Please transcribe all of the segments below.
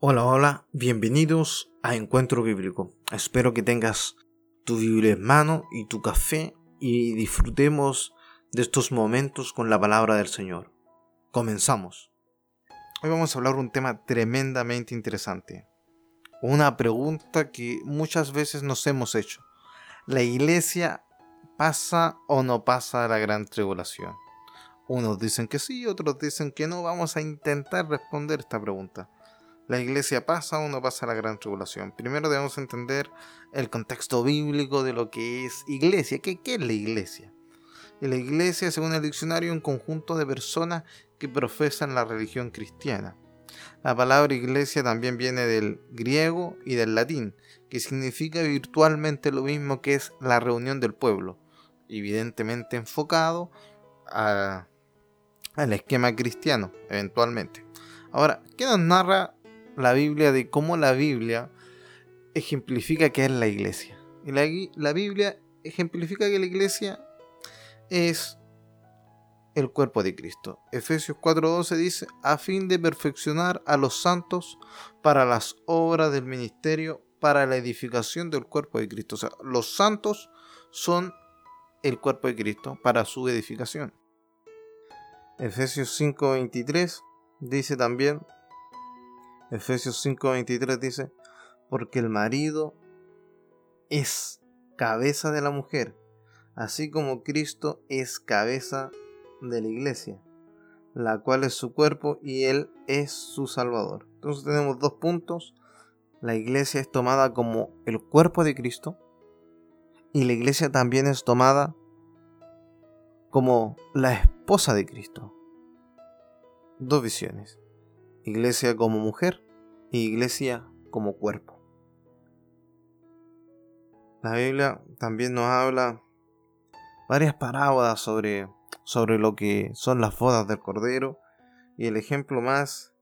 Hola, hola, bienvenidos a Encuentro Bíblico. Espero que tengas tu Biblia en mano y tu café y disfrutemos de estos momentos con la palabra del Señor. Comenzamos. Hoy vamos a hablar de un tema tremendamente interesante. Una pregunta que muchas veces nos hemos hecho. ¿La iglesia pasa o no pasa la gran tribulación? Unos dicen que sí, otros dicen que no. Vamos a intentar responder esta pregunta la iglesia pasa o no pasa la gran tribulación. Primero debemos entender el contexto bíblico de lo que es iglesia. ¿Qué, qué es la iglesia? la iglesia, según el diccionario, es un conjunto de personas que profesan la religión cristiana. La palabra iglesia también viene del griego y del latín, que significa virtualmente lo mismo que es la reunión del pueblo, evidentemente enfocado al esquema cristiano, eventualmente. Ahora, ¿qué nos narra la Biblia de cómo la Biblia ejemplifica que es la iglesia. Y la, la Biblia ejemplifica que la iglesia es el cuerpo de Cristo. Efesios 4:12 dice, a fin de perfeccionar a los santos para las obras del ministerio, para la edificación del cuerpo de Cristo. O sea, los santos son el cuerpo de Cristo para su edificación. Efesios 5:23 dice también, Efesios 5:23 dice, porque el marido es cabeza de la mujer, así como Cristo es cabeza de la iglesia, la cual es su cuerpo y Él es su Salvador. Entonces tenemos dos puntos. La iglesia es tomada como el cuerpo de Cristo y la iglesia también es tomada como la esposa de Cristo. Dos visiones iglesia como mujer y iglesia como cuerpo. La Biblia también nos habla varias parábolas sobre, sobre lo que son las bodas del Cordero y el ejemplo más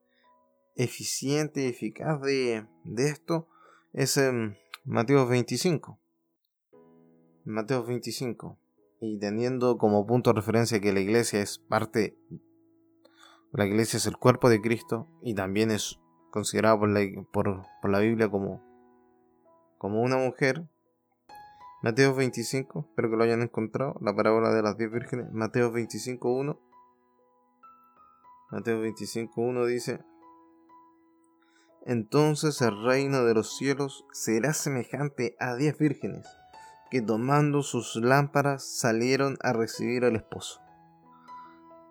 eficiente y eficaz de, de esto es en Mateo 25. Mateo 25. Y teniendo como punto de referencia que la iglesia es parte la iglesia es el cuerpo de Cristo y también es considerada por la, por, la Biblia como, como una mujer. Mateo 25, espero que lo hayan encontrado, la parábola de las diez vírgenes. Mateo 25.1. Mateo 25.1 dice, Entonces el reino de los cielos será semejante a diez vírgenes que tomando sus lámparas salieron a recibir al esposo.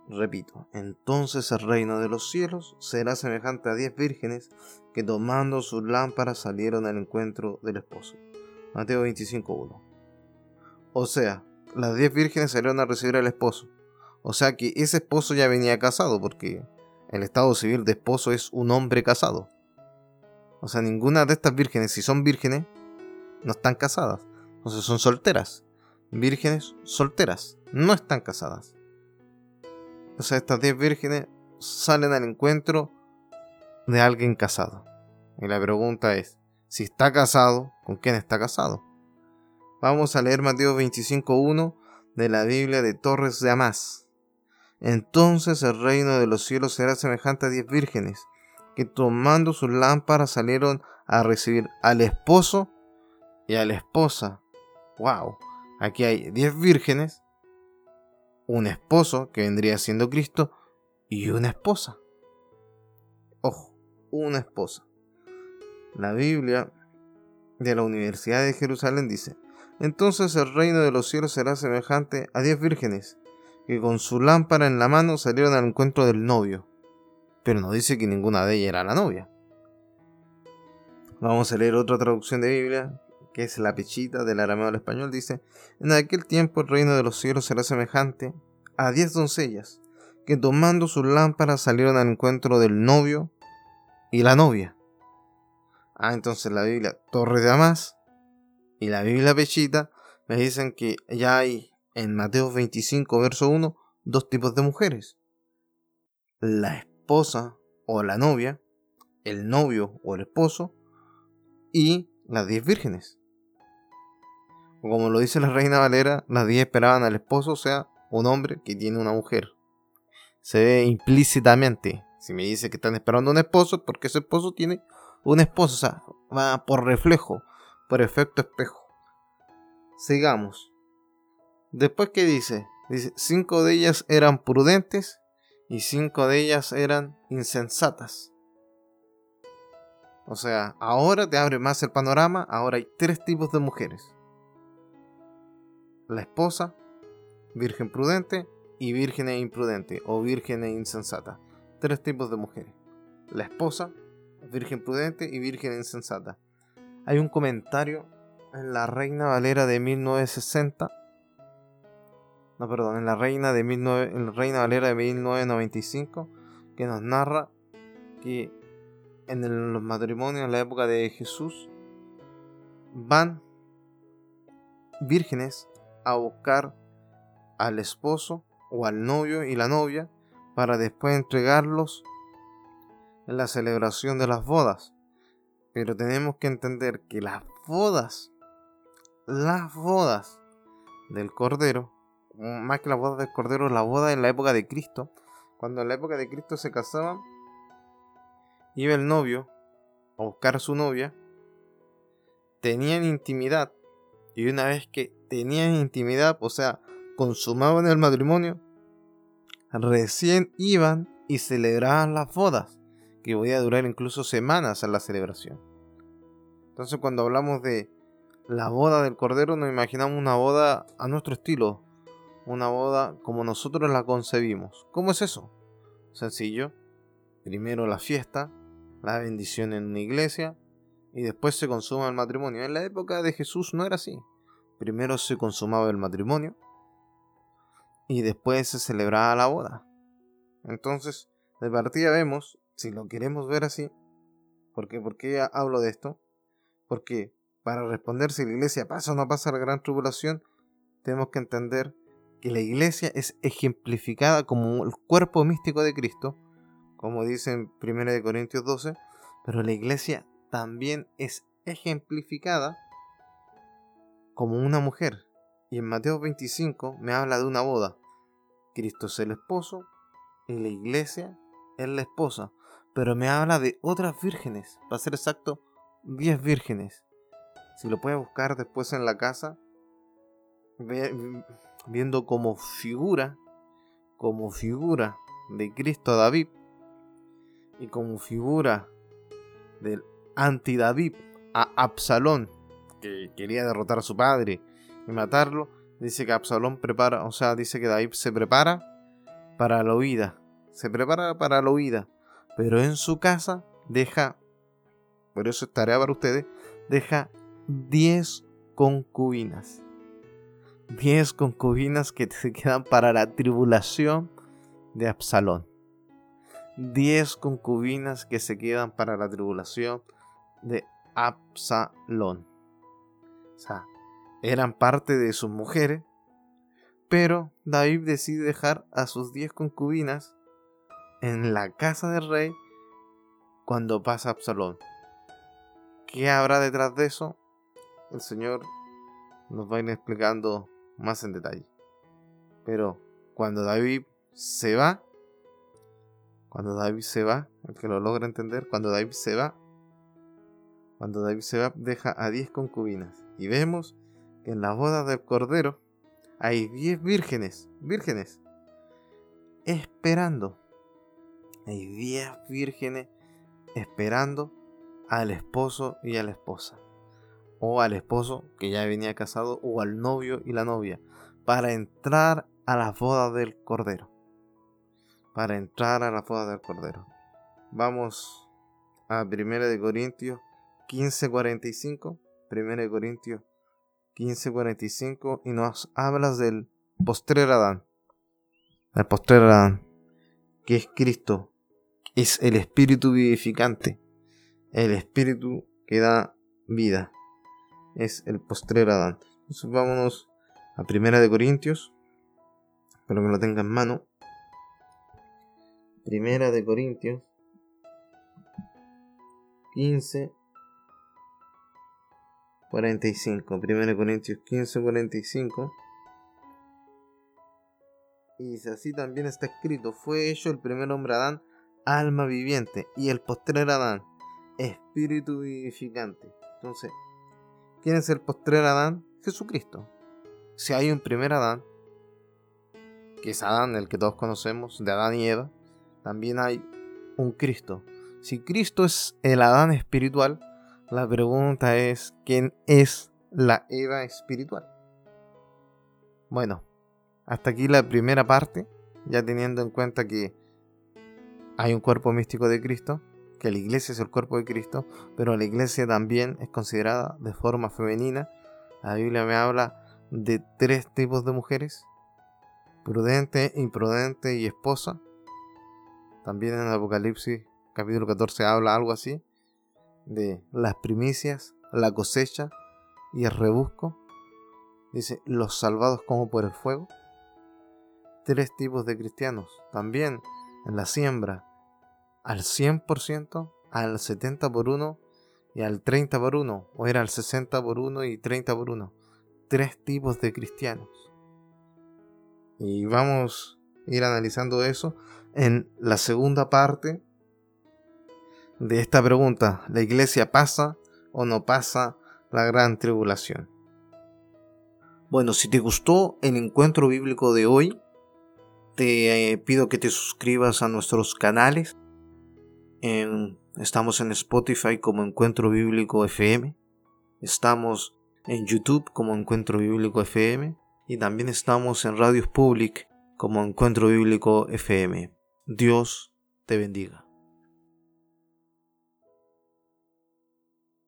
Repito, entonces el reino de los cielos será semejante a diez vírgenes que tomando sus lámparas salieron al encuentro del esposo. Mateo 25.1. O sea, las diez vírgenes salieron a recibir al esposo. O sea que ese esposo ya venía casado, porque el estado civil de esposo es un hombre casado. O sea, ninguna de estas vírgenes, si son vírgenes, no están casadas. Sea, son solteras. Vírgenes solteras, no están casadas. O sea, estas 10 vírgenes salen al encuentro de alguien casado. Y la pregunta es, si está casado, ¿con quién está casado? Vamos a leer Mateo 25.1 de la Biblia de Torres de Amás. Entonces el reino de los cielos será semejante a diez vírgenes, que tomando sus lámparas salieron a recibir al esposo y a la esposa. ¡Wow! Aquí hay diez vírgenes un esposo, que vendría siendo Cristo, y una esposa. Ojo, una esposa. La Biblia de la Universidad de Jerusalén dice, entonces el reino de los cielos será semejante a diez vírgenes, que con su lámpara en la mano salieron al encuentro del novio. Pero no dice que ninguna de ellas era la novia. Vamos a leer otra traducción de Biblia que es la pechita del arameo al español, dice, en aquel tiempo el reino de los cielos será semejante a diez doncellas, que tomando sus lámparas salieron al encuentro del novio y la novia. Ah, entonces la Biblia Torre de Amás y la Biblia Pechita me dicen que ya hay en Mateo 25, verso 1, dos tipos de mujeres. La esposa o la novia, el novio o el esposo, y las diez vírgenes como lo dice la reina Valera, las diez esperaban al esposo, o sea, un hombre que tiene una mujer. Se ve implícitamente. Si me dice que están esperando un esposo, porque ese esposo tiene una esposa, o sea, va por reflejo, por efecto espejo. Sigamos. Después, ¿qué dice? Dice, cinco de ellas eran prudentes y cinco de ellas eran insensatas. O sea, ahora te abre más el panorama, ahora hay tres tipos de mujeres. La esposa, virgen prudente y virgen e imprudente o virgen e insensata. Tres tipos de mujeres. La esposa, virgen prudente y virgen insensata. Hay un comentario en la Reina Valera de 1960. No, perdón, en la Reina, de en la Reina Valera de 1995 que nos narra que en los matrimonios en la época de Jesús van vírgenes a buscar al esposo o al novio y la novia para después entregarlos en la celebración de las bodas. Pero tenemos que entender que las bodas, las bodas del Cordero, más que las bodas del Cordero, la boda en la época de Cristo, cuando en la época de Cristo se casaban, iba el novio a buscar a su novia, tenían intimidad, y una vez que tenían intimidad, o sea, consumaban el matrimonio, recién iban y celebraban las bodas, que podía durar incluso semanas en la celebración. Entonces cuando hablamos de la boda del Cordero, nos imaginamos una boda a nuestro estilo, una boda como nosotros la concebimos. ¿Cómo es eso? Sencillo. Primero la fiesta, la bendición en una iglesia y después se consuma el matrimonio. En la época de Jesús no era así. Primero se consumaba el matrimonio y después se celebraba la boda. Entonces, de partida vemos, si lo queremos ver así, porque ¿por qué hablo de esto? Porque para responder si la iglesia pasa o no pasa la gran tribulación, tenemos que entender que la iglesia es ejemplificada como el cuerpo místico de Cristo, como dice en 1 Corintios 12, pero la iglesia también es ejemplificada como una mujer. Y en Mateo 25 me habla de una boda. Cristo es el esposo y la iglesia es la esposa. Pero me habla de otras vírgenes. Para ser exacto, 10 vírgenes. Si lo puedes buscar después en la casa, viendo como figura, como figura de Cristo David y como figura del anti-David a Absalón, que quería derrotar a su padre y matarlo, dice que Absalón prepara, o sea, dice que David se prepara para la huida, se prepara para la huida, pero en su casa deja, por eso es tarea para ustedes, deja 10 concubinas. 10 concubinas que se quedan para la tribulación de Absalón. 10 concubinas que se quedan para la tribulación de Absalón. O sea, eran parte de sus mujeres, pero David decide dejar a sus 10 concubinas en la casa del rey cuando pasa Absalón. ¿Qué habrá detrás de eso? El Señor nos va a ir explicando más en detalle. Pero cuando David se va, cuando David se va, el que lo logra entender, cuando David se va, cuando David se va, deja a 10 concubinas. Y vemos que en la boda del Cordero hay 10 vírgenes, vírgenes, esperando. Hay 10 vírgenes esperando al esposo y a la esposa. O al esposo que ya venía casado, o al novio y la novia, para entrar a la boda del Cordero para entrar a la boda del Cordero. Vamos a 1 de Corintios 15:45, 1 de Corintios 15:45 y nos hablas del postrer Adán. El postrer Adán, que es Cristo, es el espíritu vivificante, el espíritu que da vida. Es el postrer Adán. Entonces vámonos a 1 de Corintios, espero que lo tenga en mano. Primera de Corintios 15 45. Primera de Corintios 15 45. Y dice así también está escrito, fue hecho el primer hombre Adán, alma viviente, y el postrer Adán, espíritu vivificante. Entonces, ¿quién es el postrer Adán? Jesucristo. Si hay un primer Adán, que es Adán, el que todos conocemos, de Adán y Eva, también hay un Cristo. Si Cristo es el Adán espiritual, la pregunta es, ¿quién es la Eva espiritual? Bueno, hasta aquí la primera parte, ya teniendo en cuenta que hay un cuerpo místico de Cristo, que la iglesia es el cuerpo de Cristo, pero la iglesia también es considerada de forma femenina. La Biblia me habla de tres tipos de mujeres, prudente, imprudente y esposa. También en Apocalipsis capítulo 14 habla algo así, de las primicias, la cosecha y el rebusco. Dice, los salvados como por el fuego. Tres tipos de cristianos. También en la siembra, al 100%, al 70 por 1 y al 30 por 1. O era al 60 por 1 y 30 por 1. Tres tipos de cristianos. Y vamos a ir analizando eso en la segunda parte de esta pregunta. ¿La iglesia pasa o no pasa la gran tribulación? Bueno, si te gustó el encuentro bíblico de hoy, te eh, pido que te suscribas a nuestros canales. estamos en Spotify como Encuentro Bíblico FM. Estamos en YouTube como Encuentro Bíblico FM. Y también estamos en Radios Public como Encuentro Bíblico FM. Dios te bendiga.